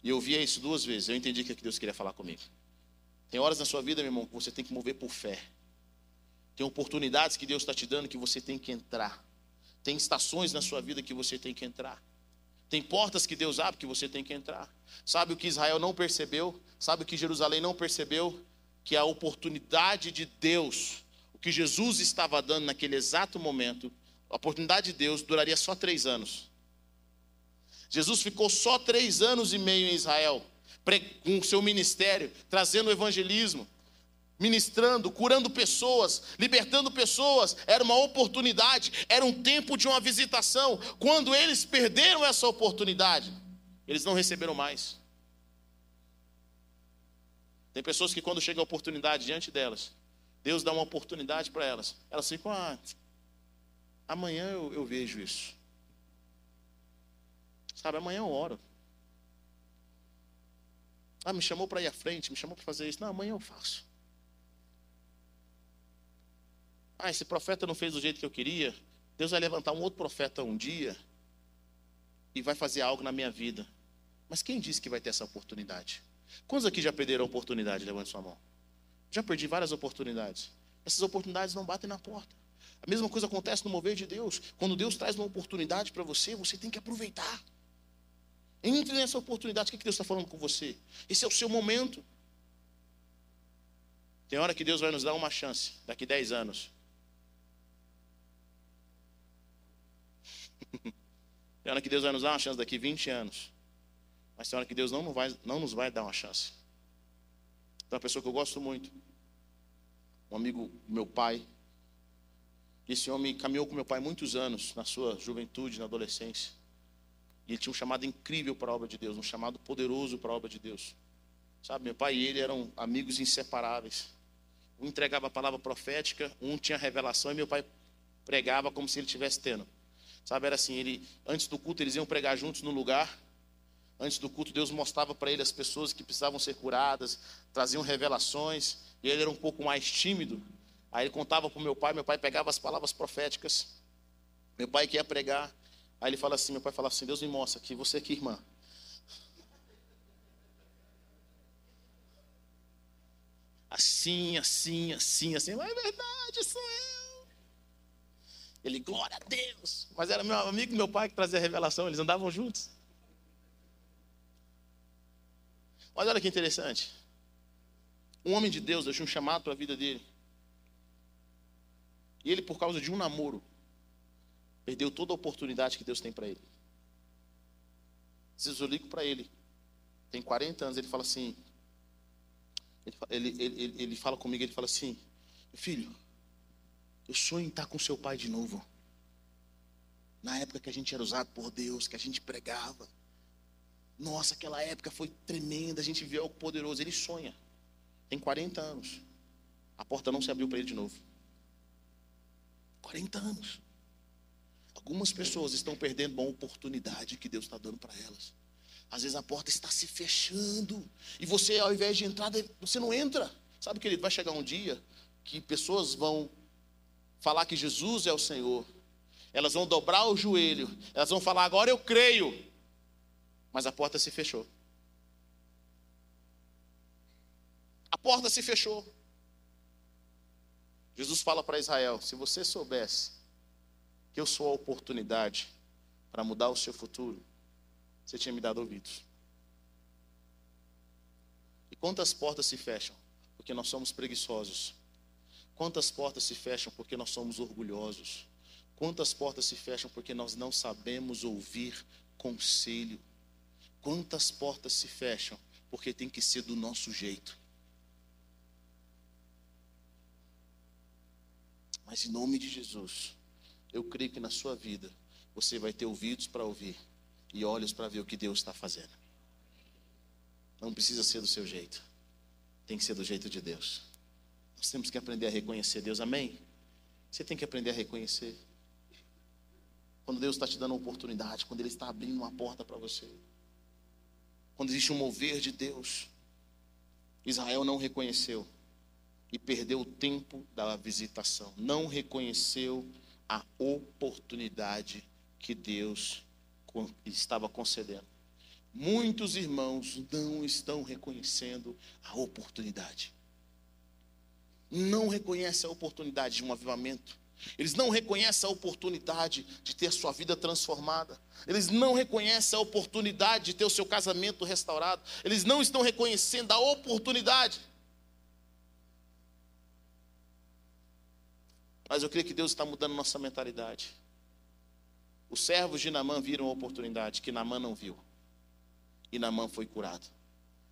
E eu ouvia isso duas vezes. Eu entendi que Deus queria falar comigo. Tem horas na sua vida, meu irmão, que você tem que mover por fé. Tem oportunidades que Deus está te dando que você tem que entrar. Tem estações na sua vida que você tem que entrar. Tem portas que Deus abre que você tem que entrar. Sabe o que Israel não percebeu? Sabe o que Jerusalém não percebeu? Que a oportunidade de Deus, o que Jesus estava dando naquele exato momento, a oportunidade de Deus duraria só três anos. Jesus ficou só três anos e meio em Israel, com o seu ministério, trazendo o evangelismo, ministrando, curando pessoas, libertando pessoas, era uma oportunidade, era um tempo de uma visitação. Quando eles perderam essa oportunidade, eles não receberam mais. Tem pessoas que, quando chega a oportunidade diante delas, Deus dá uma oportunidade para elas, elas ficam, ah, amanhã eu, eu vejo isso. Sabe, amanhã eu oro. Ah, me chamou para ir à frente, me chamou para fazer isso. Não, amanhã eu faço. Ah, esse profeta não fez do jeito que eu queria. Deus vai levantar um outro profeta um dia e vai fazer algo na minha vida. Mas quem disse que vai ter essa oportunidade? Quantos aqui já perderam a oportunidade? Levante sua mão. Já perdi várias oportunidades. Essas oportunidades não batem na porta. A mesma coisa acontece no mover de Deus. Quando Deus traz uma oportunidade para você, você tem que aproveitar. Entre nessa oportunidade. O que Deus está falando com você? Esse é o seu momento. Tem hora que Deus vai nos dar uma chance, daqui 10 anos. Tem hora que Deus vai nos dar uma chance daqui 20 anos. Mas tem hora que Deus não, vai, não nos vai dar uma chance. Então, uma pessoa que eu gosto muito, um amigo meu pai, esse homem caminhou com meu pai muitos anos, na sua juventude, na adolescência. E ele tinha um chamado incrível para a obra de Deus, um chamado poderoso para a obra de Deus. Sabe, meu pai e ele eram amigos inseparáveis. Um entregava a palavra profética, um tinha revelação e meu pai pregava como se ele tivesse tendo. Sabe, era assim, ele antes do culto eles iam pregar juntos no lugar. Antes do culto Deus mostrava para ele as pessoas que precisavam ser curadas, traziam revelações, e ele era um pouco mais tímido. Aí ele contava para o meu pai, meu pai pegava as palavras proféticas. Meu pai que ia pregar, Aí ele fala assim, meu pai fala assim, Deus me mostra aqui, você aqui, irmã. Assim, assim, assim, assim. Mas é verdade, sou eu. Ele, glória a Deus. Mas era meu amigo meu pai que trazia a revelação, eles andavam juntos. Mas olha que interessante. Um homem de Deus deixou um chamado para a vida dele. E ele, por causa de um namoro, Perdeu toda a oportunidade que Deus tem para ele. Vezes eu ligo para ele, tem 40 anos, ele fala assim, ele, ele, ele, ele fala comigo, ele fala assim, filho, eu sonho em estar com seu pai de novo. Na época que a gente era usado por Deus, que a gente pregava. Nossa, aquela época foi tremenda, a gente viu algo poderoso. Ele sonha. Tem 40 anos. A porta não se abriu para ele de novo. 40 anos. Algumas pessoas estão perdendo uma oportunidade que Deus está dando para elas. Às vezes a porta está se fechando e você, ao invés de entrar, você não entra. Sabe, querido, vai chegar um dia que pessoas vão falar que Jesus é o Senhor. Elas vão dobrar o joelho, elas vão falar, agora eu creio. Mas a porta se fechou. A porta se fechou. Jesus fala para Israel: se você soubesse que eu sou a oportunidade para mudar o seu futuro, você tinha me dado ouvidos. E quantas portas se fecham? Porque nós somos preguiçosos. Quantas portas se fecham porque nós somos orgulhosos? Quantas portas se fecham porque nós não sabemos ouvir conselho? Quantas portas se fecham porque tem que ser do nosso jeito? Mas em nome de Jesus, eu creio que na sua vida você vai ter ouvidos para ouvir e olhos para ver o que Deus está fazendo. Não precisa ser do seu jeito, tem que ser do jeito de Deus. Nós temos que aprender a reconhecer Deus, amém? Você tem que aprender a reconhecer. Quando Deus está te dando uma oportunidade, quando Ele está abrindo uma porta para você, quando existe um mover de Deus, Israel não reconheceu e perdeu o tempo da visitação, não reconheceu a oportunidade que Deus estava concedendo. Muitos irmãos não estão reconhecendo a oportunidade. Não reconhecem a oportunidade de um avivamento. Eles não reconhecem a oportunidade de ter sua vida transformada. Eles não reconhecem a oportunidade de ter o seu casamento restaurado. Eles não estão reconhecendo a oportunidade. Mas eu creio que Deus está mudando nossa mentalidade. Os servos de Namã viram a oportunidade que Namã não viu. E Namã foi curado.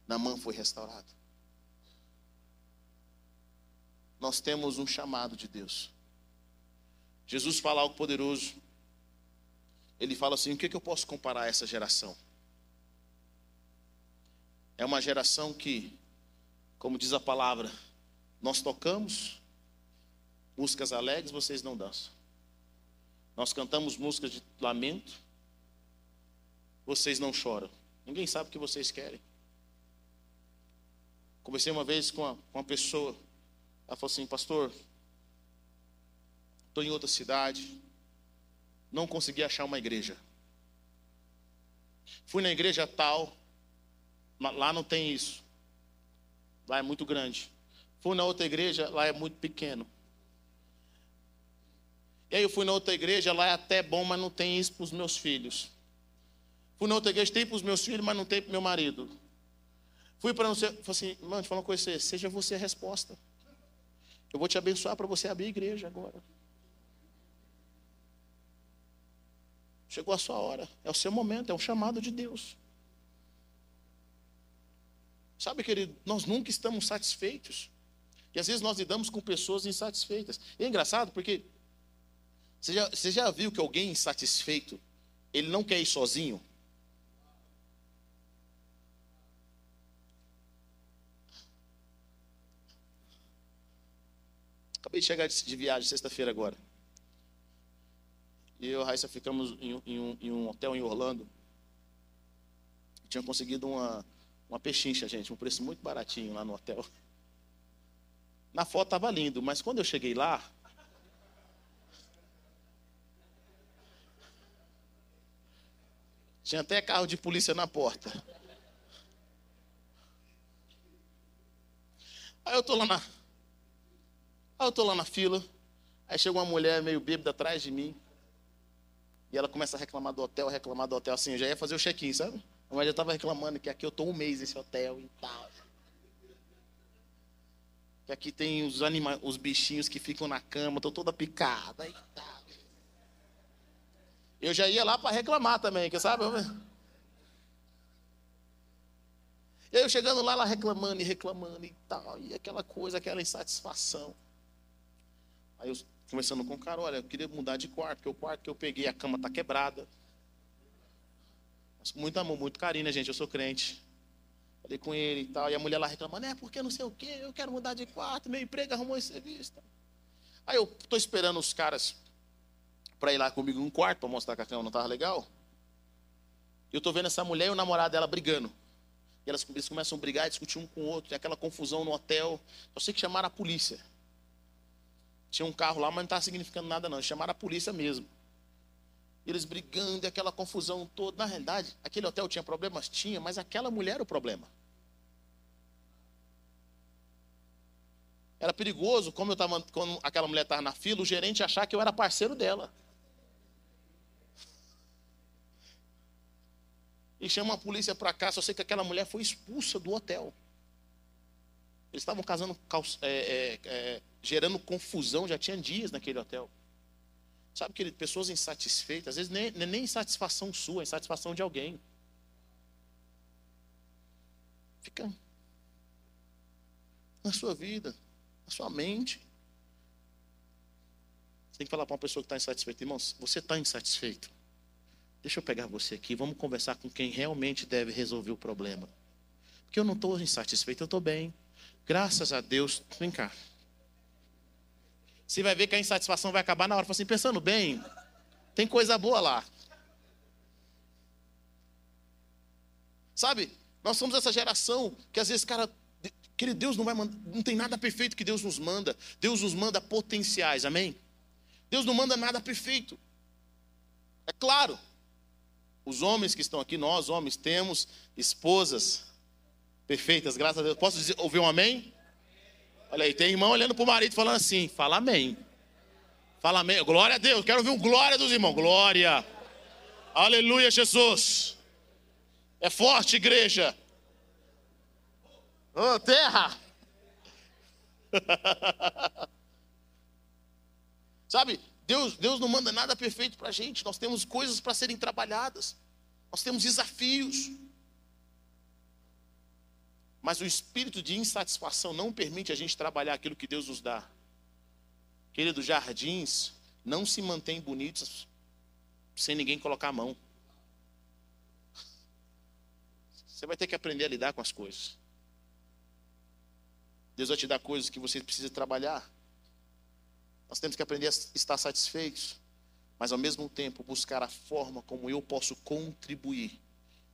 Namã foi restaurado. Nós temos um chamado de Deus. Jesus fala algo poderoso. Ele fala assim: o que, é que eu posso comparar a essa geração? É uma geração que, como diz a palavra, nós tocamos músicas alegres, vocês não dançam. Nós cantamos músicas de lamento, vocês não choram. Ninguém sabe o que vocês querem. Conversei uma vez com uma, com uma pessoa, ela falou assim: Pastor, estou em outra cidade, não consegui achar uma igreja. Fui na igreja tal, lá não tem isso, lá é muito grande. Fui na outra igreja, lá é muito pequeno. E aí eu fui na outra igreja, lá é até bom, mas não tem isso para os meus filhos. Fui na outra igreja, tem para os meus filhos, mas não tem para o meu marido. Fui para não ser, falei assim, mano, te falar uma coisa, seja você a resposta. Eu vou te abençoar para você abrir a igreja agora. Chegou a sua hora, é o seu momento, é um chamado de Deus. Sabe, querido, nós nunca estamos satisfeitos. E às vezes nós lidamos com pessoas insatisfeitas. E é engraçado porque você já, você já viu que alguém insatisfeito, ele não quer ir sozinho? Acabei de chegar de viagem sexta-feira agora. E eu e a Raíssa ficamos em, em, um, em, um, hotel em Orlando. Tinha conseguido uma, uma pechincha, gente, um preço muito baratinho lá no hotel. Na foto estava lindo, mas quando eu cheguei lá, Tinha até carro de polícia na porta. Aí eu tô lá na. Aí eu tô lá na fila. Aí chega uma mulher meio bêbada atrás de mim. E ela começa a reclamar do hotel, reclamar do hotel. Assim, eu já ia fazer o check-in, sabe? Mulher já estava reclamando que aqui eu tô um mês nesse hotel e tal. Que aqui tem os, anima os bichinhos que ficam na cama, tô toda picada e tal. Eu já ia lá para reclamar também, que sabe? E eu chegando lá, lá reclamando e reclamando e tal, e aquela coisa, aquela insatisfação. Aí eu conversando com o cara, olha, eu queria mudar de quarto, porque o quarto que eu peguei, a cama tá quebrada. Mas muito amor, muito carinho, né, gente? Eu sou crente. Falei com ele e tal, e a mulher lá reclamando, é porque não sei o quê, eu quero mudar de quarto, meu emprego arrumou esse serviço. Aí eu estou esperando os caras para ir lá comigo num quarto para mostrar que a cama não estava legal. Eu estou vendo essa mulher e o namorado dela brigando. E elas, eles começam a brigar, discutir um com o outro, tem aquela confusão no hotel. Eu sei que chamaram a polícia. Tinha um carro lá, mas não estava significando nada, não. Chamaram a polícia mesmo. Eles brigando aquela confusão toda. Na realidade, aquele hotel tinha problemas? Tinha, mas aquela mulher era o problema. Era perigoso, como eu tava, quando aquela mulher estava na fila, o gerente achar que eu era parceiro dela. e chama a polícia para cá. Só sei que aquela mulher foi expulsa do hotel. Eles estavam casando, é, é, é, gerando confusão, já tinha dias naquele hotel. Sabe, querido, pessoas insatisfeitas, às vezes nem, nem insatisfação sua, é insatisfação de alguém. Fica na sua vida, na sua mente. Você tem que falar para uma pessoa que está insatisfeita, irmãos, você está insatisfeito? Deixa eu pegar você aqui, vamos conversar com quem realmente deve resolver o problema. Porque eu não estou insatisfeito, eu estou bem. Graças a Deus, vem cá. Você vai ver que a insatisfação vai acabar na hora. Fala assim, pensando bem, tem coisa boa lá. Sabe? Nós somos essa geração que às vezes, cara, querido, Deus não vai mandar, não tem nada perfeito que Deus nos manda. Deus nos manda potenciais, amém? Deus não manda nada perfeito. É claro, os homens que estão aqui, nós homens, temos esposas perfeitas, graças a Deus. Posso dizer, ouvir um amém? Olha aí, tem irmão olhando para o marido falando assim: fala amém. Fala amém. Glória a Deus. Quero ouvir um glória dos irmãos. Glória. Aleluia, Jesus. É forte, igreja. Oh, terra. Sabe, Deus, Deus não manda nada perfeito para a gente. Nós temos coisas para serem trabalhadas. Nós temos desafios. Mas o espírito de insatisfação não permite a gente trabalhar aquilo que Deus nos dá. Querido, jardins não se mantêm bonitos sem ninguém colocar a mão. Você vai ter que aprender a lidar com as coisas. Deus vai te dar coisas que você precisa trabalhar. Nós temos que aprender a estar satisfeitos, mas ao mesmo tempo buscar a forma como eu posso contribuir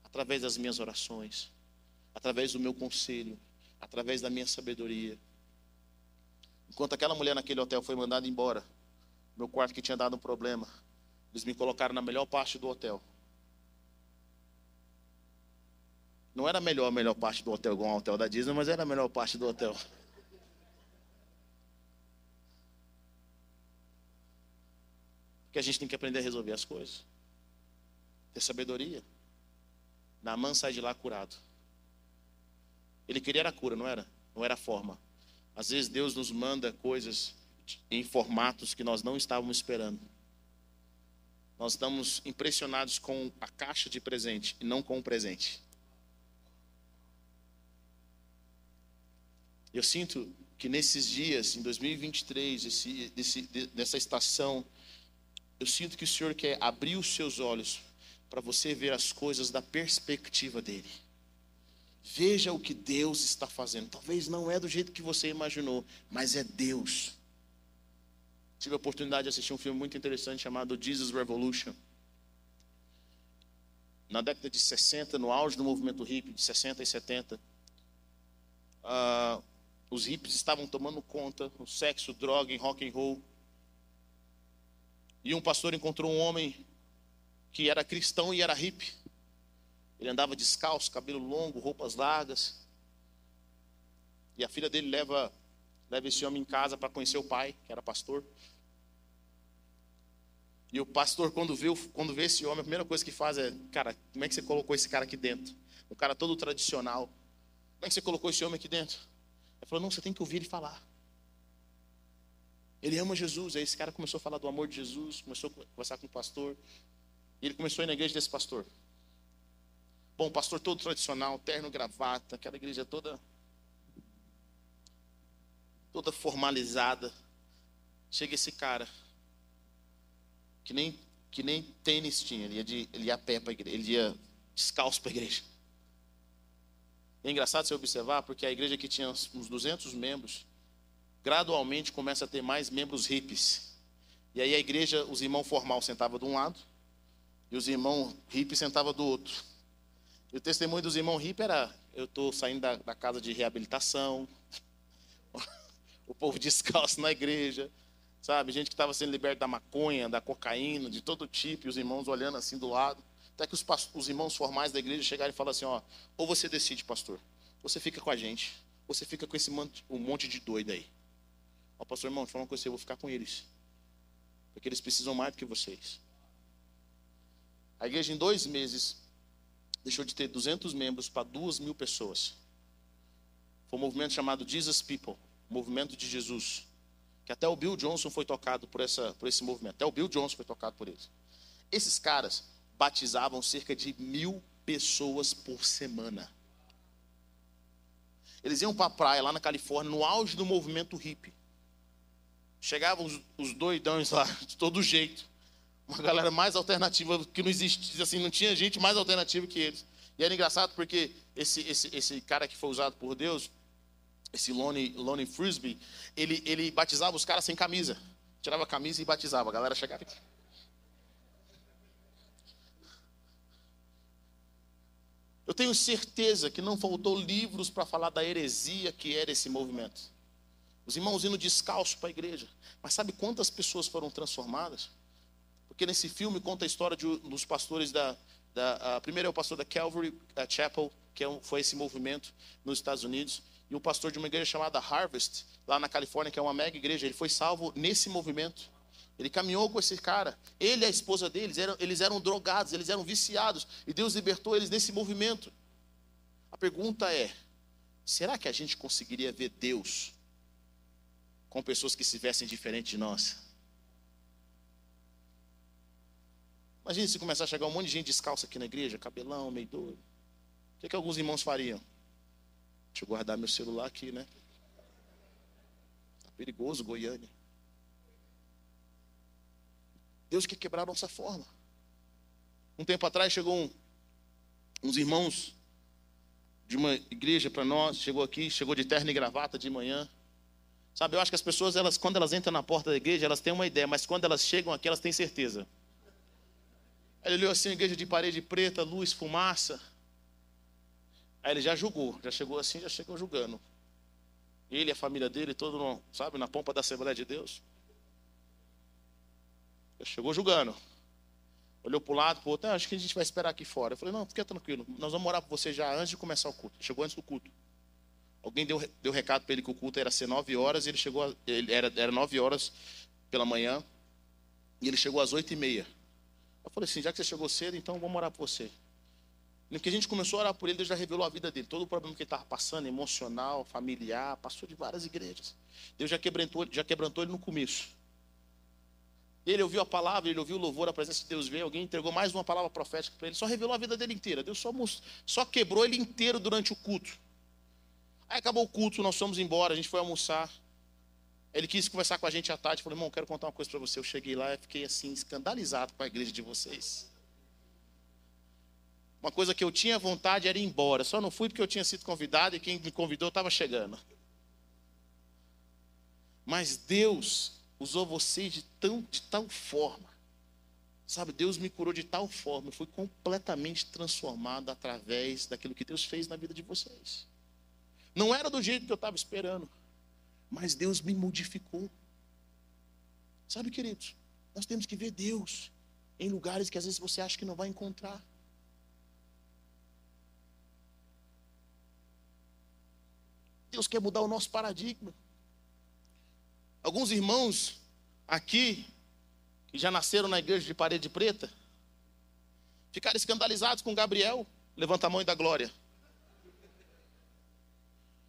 através das minhas orações, através do meu conselho, através da minha sabedoria. Enquanto aquela mulher naquele hotel foi mandada embora, meu quarto que tinha dado um problema, eles me colocaram na melhor parte do hotel. Não era melhor, a melhor parte do hotel, igual um hotel da Disney, mas era a melhor parte do hotel. Porque a gente tem que aprender a resolver as coisas. Ter sabedoria. Naaman sai de lá curado. Ele queria a cura, não era? Não era a forma. Às vezes Deus nos manda coisas em formatos que nós não estávamos esperando. Nós estamos impressionados com a caixa de presente e não com o presente. Eu sinto que nesses dias, em 2023, esse, dessa estação, eu sinto que o Senhor quer abrir os seus olhos para você ver as coisas da perspectiva dele. Veja o que Deus está fazendo. Talvez não é do jeito que você imaginou, mas é Deus. Tive a oportunidade de assistir um filme muito interessante chamado Jesus Revolution. Na década de 60, no auge do movimento hippie, de 60 e 70, uh, ah, os hippies estavam tomando conta, o sexo, droga e rock and roll. E um pastor encontrou um homem que era cristão e era hippie. Ele andava descalço, cabelo longo, roupas largas. E a filha dele leva, leva esse homem em casa para conhecer o pai, que era pastor. E o pastor, quando vê, quando vê esse homem, a primeira coisa que faz é: Cara, como é que você colocou esse cara aqui dentro? Um cara todo tradicional. Como é que você colocou esse homem aqui dentro? Ele falou: Não, você tem que ouvir ele falar. Ele ama Jesus. Aí esse cara começou a falar do amor de Jesus, começou a conversar com o pastor. E ele começou a ir na igreja desse pastor. Bom, pastor todo tradicional, terno, gravata, aquela igreja toda toda formalizada. Chega esse cara que nem que nem tênis tinha, ele ia, de, ele ia a pé para a igreja, ele ia descalço para a igreja. É engraçado você observar, porque a igreja que tinha uns 200 membros, gradualmente começa a ter mais membros hippies. E aí a igreja, os irmãos formal sentavam de um lado e os irmãos hippies sentavam do outro. E o testemunho dos irmãos hippies era: eu estou saindo da, da, casa de reabilitação, o povo descalço na igreja, sabe? Gente que estava sendo liberta da maconha, da cocaína, de todo tipo, e os irmãos olhando assim do lado. Até que os, os irmãos formais da igreja chegaram e falaram assim: ó, ou você decide, pastor, você fica com a gente, você fica com esse monte, um monte de doido aí. Ó, pastor, irmão, falar uma coisa, eu vou ficar com eles. Porque eles precisam mais do que vocês. A igreja, em dois meses, deixou de ter 200 membros para 2 mil pessoas. Foi um movimento chamado Jesus People movimento de Jesus. Que até o Bill Johnson foi tocado por, essa, por esse movimento. Até o Bill Johnson foi tocado por eles. Esses caras batizavam cerca de mil pessoas por semana. Eles iam para a praia lá na Califórnia, no auge do movimento hippie. chegavam os, os doidões lá, de todo jeito. Uma galera mais alternativa que não existia, assim, não tinha gente mais alternativa que eles. E era engraçado porque esse, esse, esse cara que foi usado por Deus, esse Lonnie, Lonnie Frisbee, ele, ele batizava os caras sem camisa. Tirava a camisa e batizava. A galera chegava aqui. Eu tenho certeza que não faltou livros para falar da heresia que era esse movimento. Os irmãos indo descalço para a igreja. Mas sabe quantas pessoas foram transformadas? Porque nesse filme conta a história de, dos pastores da. da a, primeiro é o pastor da Calvary Chapel, que é um, foi esse movimento nos Estados Unidos, e o pastor de uma igreja chamada Harvest, lá na Califórnia, que é uma mega igreja. Ele foi salvo nesse movimento. Ele caminhou com esse cara. Ele e a esposa deles, eram, eles eram drogados, eles eram viciados. E Deus libertou eles nesse movimento. A pergunta é: será que a gente conseguiria ver Deus com pessoas que se vestem diferente de nós? Imagina se começar a chegar um monte de gente descalça aqui na igreja, cabelão, meio doido. O que, que alguns irmãos fariam? Deixa eu guardar meu celular aqui, né? Tá perigoso, Goiânia. Deus quer quebrar a nossa forma. Um tempo atrás chegou um, uns irmãos de uma igreja para nós, chegou aqui, chegou de terno e gravata de manhã. Sabe, eu acho que as pessoas, elas, quando elas entram na porta da igreja, elas têm uma ideia, mas quando elas chegam aqui, elas têm certeza. Ele olhou assim, igreja de parede preta, luz, fumaça. Aí ele já julgou, já chegou assim, já chegou julgando. Ele, a família dele, todo, sabe, na pompa da Assembleia de Deus. Chegou julgando. Olhou para o lado, para o outro, ah, acho que a gente vai esperar aqui fora. Eu falei, não, fica tranquilo, nós vamos orar por você já antes de começar o culto. Chegou antes do culto. Alguém deu, deu recado para ele que o culto era ser nove horas, e ele chegou, ele, era, era nove horas pela manhã, e ele chegou às oito e meia. Eu falei assim, já que você chegou cedo, então vamos orar por você. E que a gente começou a orar por ele, Deus já revelou a vida dele. Todo o problema que ele estava passando, emocional, familiar, passou de várias igrejas. Deus já quebrantou, já quebrantou ele no começo. Ele ouviu a palavra, ele ouviu o louvor, a presença de Deus veio, alguém entregou mais uma palavra profética para ele, só revelou a vida dele inteira. Deus só, só quebrou ele inteiro durante o culto. Aí acabou o culto, nós fomos embora, a gente foi almoçar. Ele quis conversar com a gente à tarde, falou, irmão, quero contar uma coisa para você. Eu cheguei lá e fiquei assim, escandalizado com a igreja de vocês. Uma coisa que eu tinha vontade era ir embora, só não fui porque eu tinha sido convidado e quem me convidou estava chegando. Mas Deus usou você de, tão, de tal forma. Sabe, Deus me curou de tal forma, eu fui completamente transformado através daquilo que Deus fez na vida de vocês. Não era do jeito que eu estava esperando, mas Deus me modificou. Sabe, queridos, nós temos que ver Deus em lugares que às vezes você acha que não vai encontrar. Deus quer mudar o nosso paradigma. Alguns irmãos aqui, que já nasceram na igreja de parede preta, ficaram escandalizados com Gabriel. Levanta a mão e dá glória.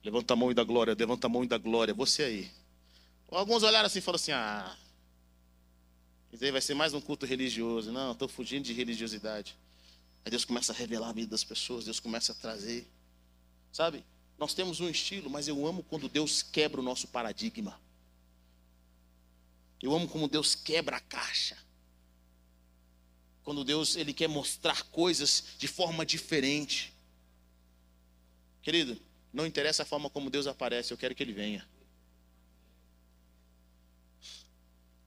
Levanta a mão e dá glória, levanta a mão e dá glória. Você aí. Alguns olharam assim e falaram assim: ah, isso aí vai ser mais um culto religioso. Não, estou fugindo de religiosidade. Aí Deus começa a revelar a vida das pessoas, Deus começa a trazer. Sabe? Nós temos um estilo, mas eu amo quando Deus quebra o nosso paradigma. Eu amo como Deus quebra a caixa. Quando Deus ele quer mostrar coisas de forma diferente. Querido, não interessa a forma como Deus aparece, eu quero que ele venha.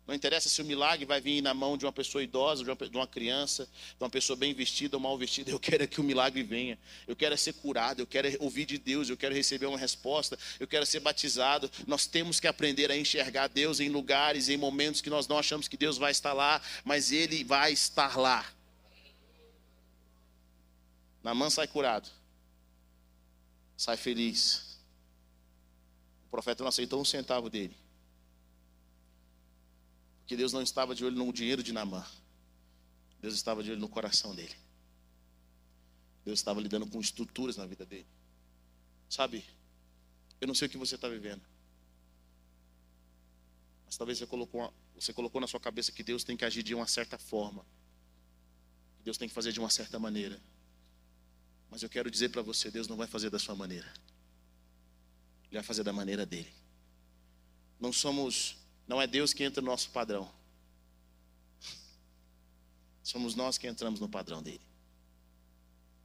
Não interessa se o milagre vai vir na mão de uma pessoa idosa, de uma, criança, de uma pessoa bem vestida ou mal vestida. Eu quero é que o milagre venha. Eu quero é ser curado, eu quero é ouvir de Deus, eu quero receber uma resposta, eu quero ser batizado. Nós temos que aprender a enxergar Deus em lugares, em momentos que nós não achamos que Deus vai estar lá, mas Ele vai estar lá. Namã sai curado, sai feliz. O profeta não aceitou um centavo dele. Porque Deus não estava de olho no dinheiro de Namã. Deus estava de olho no coração dele. Deus estava lidando com estruturas na vida dele. Sabe, eu não sei o que você está vivendo. Mas talvez você colocou, você colocou na sua cabeça que Deus tem que agir de uma certa forma. Que Deus tem que fazer de uma certa maneira. Mas eu quero dizer para você, Deus não vai fazer da sua maneira. Ele vai fazer da maneira dele. Não somos Não é Deus que entra no nosso padrão. Somos nós que entramos no padrão dele.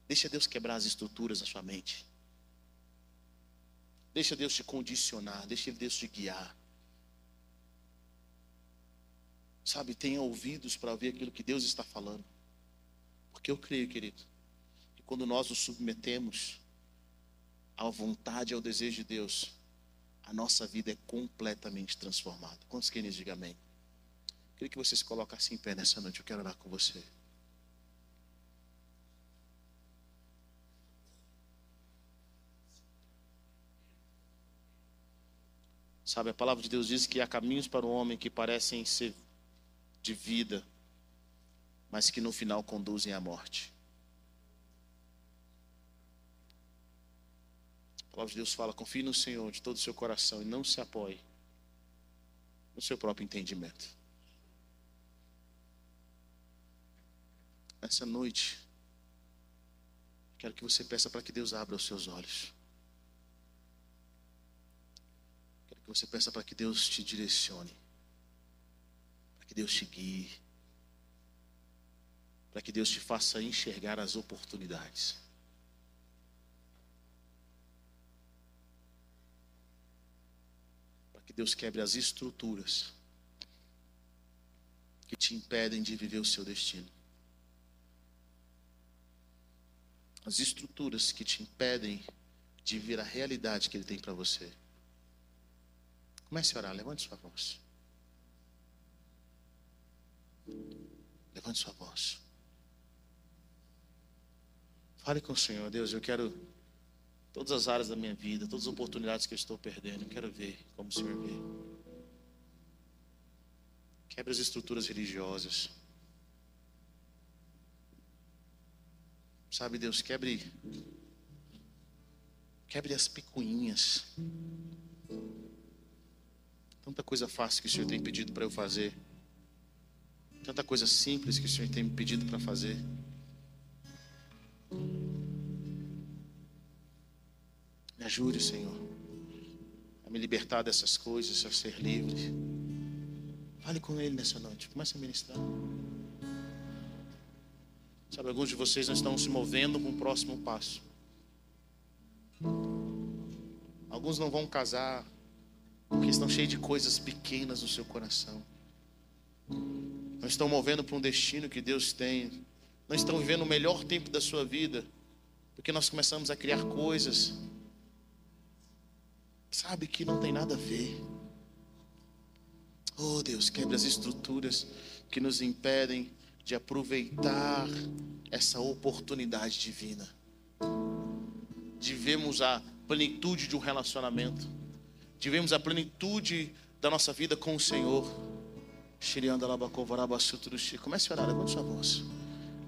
Deixa Deus quebrar as estruturas da sua mente. Deixa Deus te condicionar, deixa Deus te guiar. Sabe, tenha ouvidos para ouvir aquilo que Deus está falando. Porque eu creio, querido, que quando nós nos submetemos à vontade e ao desejo de Deus, a nossa vida é completamente transformada. Quantos querem dizer amém? Queria que você se colocasse em pé nessa noite. Eu quero orar com você. Sabe, a palavra de Deus diz que há caminhos para o homem que parecem ser de vida, mas que no final conduzem à morte. A palavra de Deus fala: confie no Senhor de todo o seu coração e não se apoie no seu próprio entendimento. Nessa noite, quero que você peça para que Deus abra os seus olhos. Quero que você peça para que Deus te direcione. Para que Deus te guie. Para que Deus te faça enxergar as oportunidades. Para que Deus quebre as estruturas que te impedem de viver o seu destino. as estruturas que te impedem de ver a realidade que Ele tem para você. Comece a orar, levante sua voz. Levante sua voz. Fale com o Senhor, Deus, eu quero todas as áreas da minha vida, todas as oportunidades que eu estou perdendo, eu quero ver como o Senhor vê. Quebre as estruturas religiosas. Sabe, Deus, quebre. Quebre as picuinhas. Tanta coisa fácil que o Senhor tem pedido para eu fazer. Tanta coisa simples que o Senhor tem me pedido para fazer. Me ajude, Senhor, a me libertar dessas coisas, a ser livre. Fale com Ele nessa noite. Comece a ministrar. Sabe, alguns de vocês não estão se movendo para o próximo passo. Alguns não vão casar porque estão cheios de coisas pequenas no seu coração. Não estão movendo para um destino que Deus tem. Não estão vivendo o melhor tempo da sua vida porque nós começamos a criar coisas, sabe, que não tem nada a ver. Oh Deus, quebre as estruturas que nos impedem de aproveitar essa oportunidade divina, de vermos a plenitude de um relacionamento, de vermos a plenitude da nossa vida com o Senhor. Comece a orar, levante sua voz.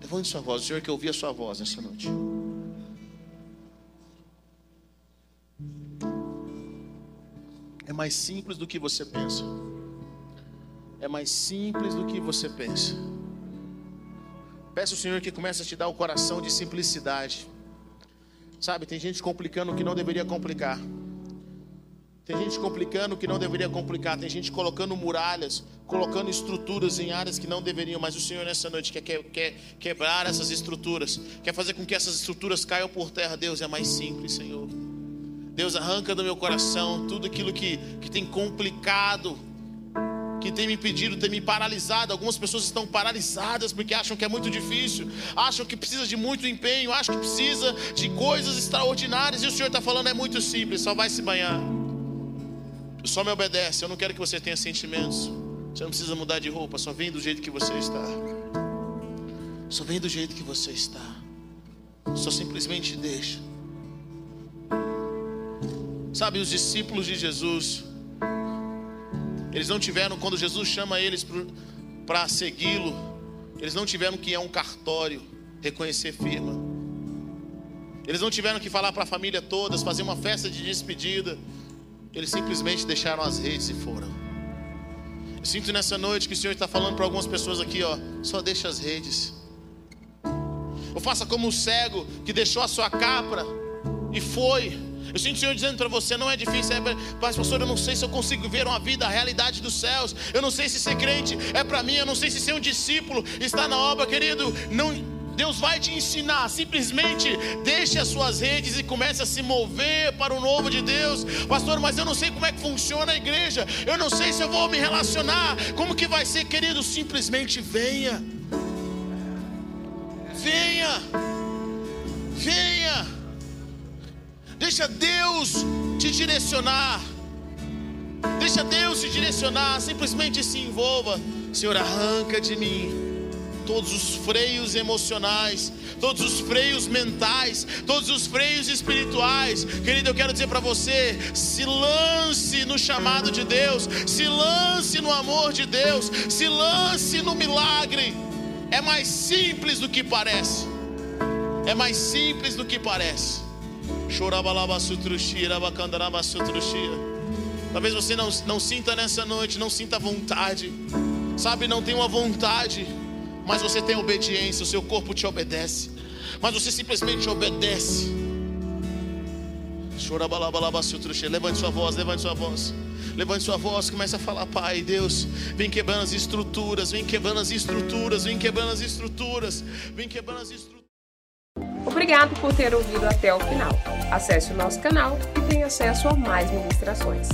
Levante sua voz, o Senhor que ouvir a sua voz nessa noite. Mais simples do que você pensa. É mais simples do que você pensa. Peça ao Senhor que comece a te dar o coração de simplicidade. Sabe, tem gente complicando o que não deveria complicar. Tem gente complicando o que não deveria complicar. Tem gente colocando muralhas, colocando estruturas em áreas que não deveriam. Mas o Senhor nessa noite quer, quer, quer quebrar essas estruturas. Quer fazer com que essas estruturas caiam por terra. Deus é mais simples, Senhor. Deus arranca do meu coração tudo aquilo que, que tem complicado que tem me impedido, tem me paralisado. Algumas pessoas estão paralisadas porque acham que é muito difícil, acham que precisa de muito empenho, acham que precisa de coisas extraordinárias. E o Senhor está falando é muito simples, só vai se banhar. Só me obedece. Eu não quero que você tenha sentimentos. Você não precisa mudar de roupa, só vem do jeito que você está. Só vem do jeito que você está. Só simplesmente deixa. Sabe, os discípulos de Jesus eles não tiveram, quando Jesus chama eles para segui-lo, eles não tiveram que ir a um cartório reconhecer firma. Eles não tiveram que falar para a família toda, fazer uma festa de despedida. Eles simplesmente deixaram as redes e foram. Eu sinto nessa noite que o Senhor está falando para algumas pessoas aqui, ó, só deixa as redes. Ou faça como o cego que deixou a sua capra e foi Eu sinto o Senhor dizendo para você: não é difícil, é, mas pastor, eu não sei se eu consigo ver uma vida, a realidade dos céus. Eu não sei se ser crente é para mim, eu não sei se ser um discípulo está na obra, querido. Não, Deus vai te ensinar. Simplesmente deixe as suas redes e comece a se mover para o novo de Deus. Pastor, mas eu não sei como é que funciona a igreja. Eu não sei se eu vou me relacionar. Como que vai ser, querido? Simplesmente venha. Venha. Deixa Deus te direcionar. Deixa Deus te direcionar. Simplesmente se envolva. Senhor, arranca de mim todos os freios emocionais, todos os freios mentais, todos os freios espirituais. Querido, eu quero dizer para você: se lance no chamado de Deus, se lance no amor de Deus, se lance no milagre. É mais simples do que parece. É mais simples do que parece. Talvez você não, não sinta nessa noite, não sinta vontade. Sabe, não tem uma vontade mas você tem obediência, o seu corpo te obedece, mas você simplesmente obedece. Levante sua voz, levante sua voz. Levante sua voz, comece a falar, Pai, Deus, vem quebrando as estruturas, vem quebrando as estruturas, vem quebrando as estruturas, vem quebrando as estruturas. Obrigado por ter ouvido até o final. Acesse o nosso canal e tenha acesso a mais ministrações.